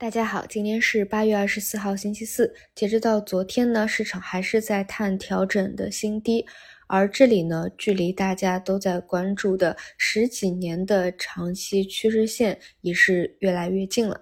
大家好，今天是八月二十四号，星期四。截止到昨天呢，市场还是在探调整的新低，而这里呢，距离大家都在关注的十几年的长期趋势线也是越来越近了。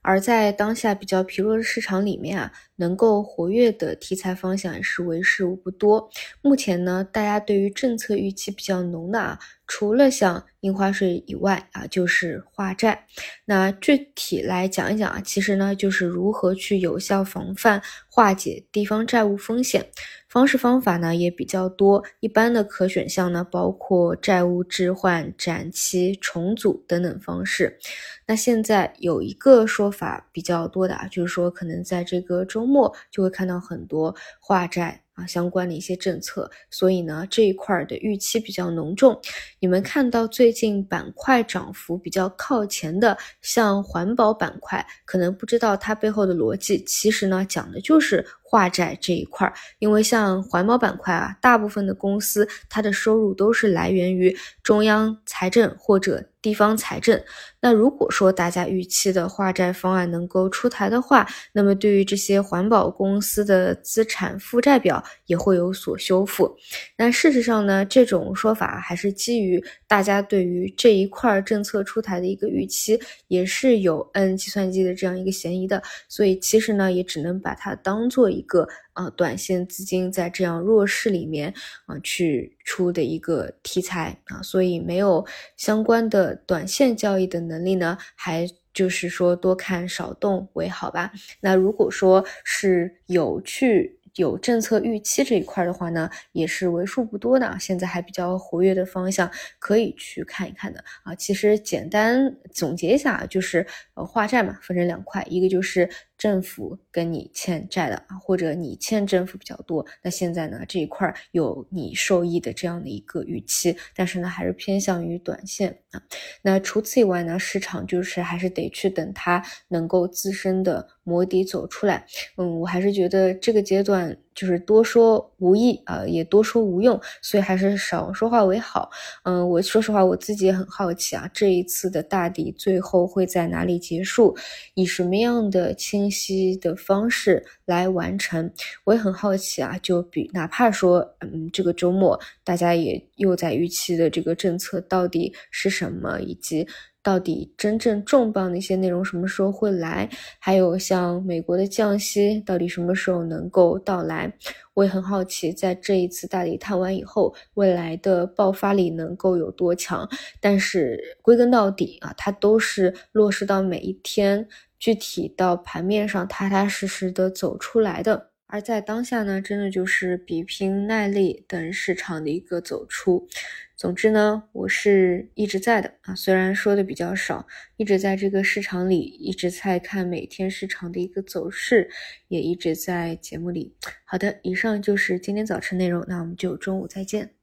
而在当下比较疲弱的市场里面啊，能够活跃的题材方向也是为数不多。目前呢，大家对于政策预期比较浓的啊。除了像印花税以外啊，就是化债。那具体来讲一讲啊，其实呢，就是如何去有效防范、化解地方债务风险。方式方法呢也比较多，一般的可选项呢包括债务置换、展期、重组等等方式。那现在有一个说法比较多的啊，就是说可能在这个周末就会看到很多画展。啊。相关的一些政策，所以呢这一块的预期比较浓重。你们看到最近板块涨幅比较靠前的，像环保板块，可能不知道它背后的逻辑，其实呢讲的就是化债这一块。因为像环保板块啊，大部分的公司它的收入都是来源于中央财政或者。地方财政，那如果说大家预期的化债方案能够出台的话，那么对于这些环保公司的资产负债表也会有所修复。那事实上呢，这种说法还是基于大家对于这一块政策出台的一个预期，也是有 N 计算机的这样一个嫌疑的。所以其实呢，也只能把它当做一个。啊，短线资金在这样弱势里面啊，去出的一个题材啊，所以没有相关的短线交易的能力呢，还就是说多看少动为好吧。那如果说是有去。有政策预期这一块的话呢，也是为数不多的，现在还比较活跃的方向可以去看一看的啊。其实简单总结一下，就是呃，化债嘛，分成两块，一个就是政府跟你欠债了啊，或者你欠政府比较多，那现在呢这一块有你受益的这样的一个预期，但是呢还是偏向于短线啊。那除此以外呢，市场就是还是得去等它能够自身的。磨底走出来，嗯，我还是觉得这个阶段就是多说无益啊，也多说无用，所以还是少说话为好。嗯，我说实话，我自己也很好奇啊，这一次的大底最后会在哪里结束，以什么样的清晰的方式来完成，我也很好奇啊。就比哪怕说，嗯，这个周末大家也又在预期的这个政策到底是什么，以及。到底真正重磅的一些内容什么时候会来？还有像美国的降息到底什么时候能够到来？我也很好奇，在这一次大底探完以后，未来的爆发力能够有多强？但是归根到底啊，它都是落实到每一天，具体到盘面上踏踏实实的走出来的。而在当下呢，真的就是比拼耐力等市场的一个走出。总之呢，我是一直在的啊，虽然说的比较少，一直在这个市场里，一直在看每天市场的一个走势，也一直在节目里。好的，以上就是今天早晨内容，那我们就中午再见。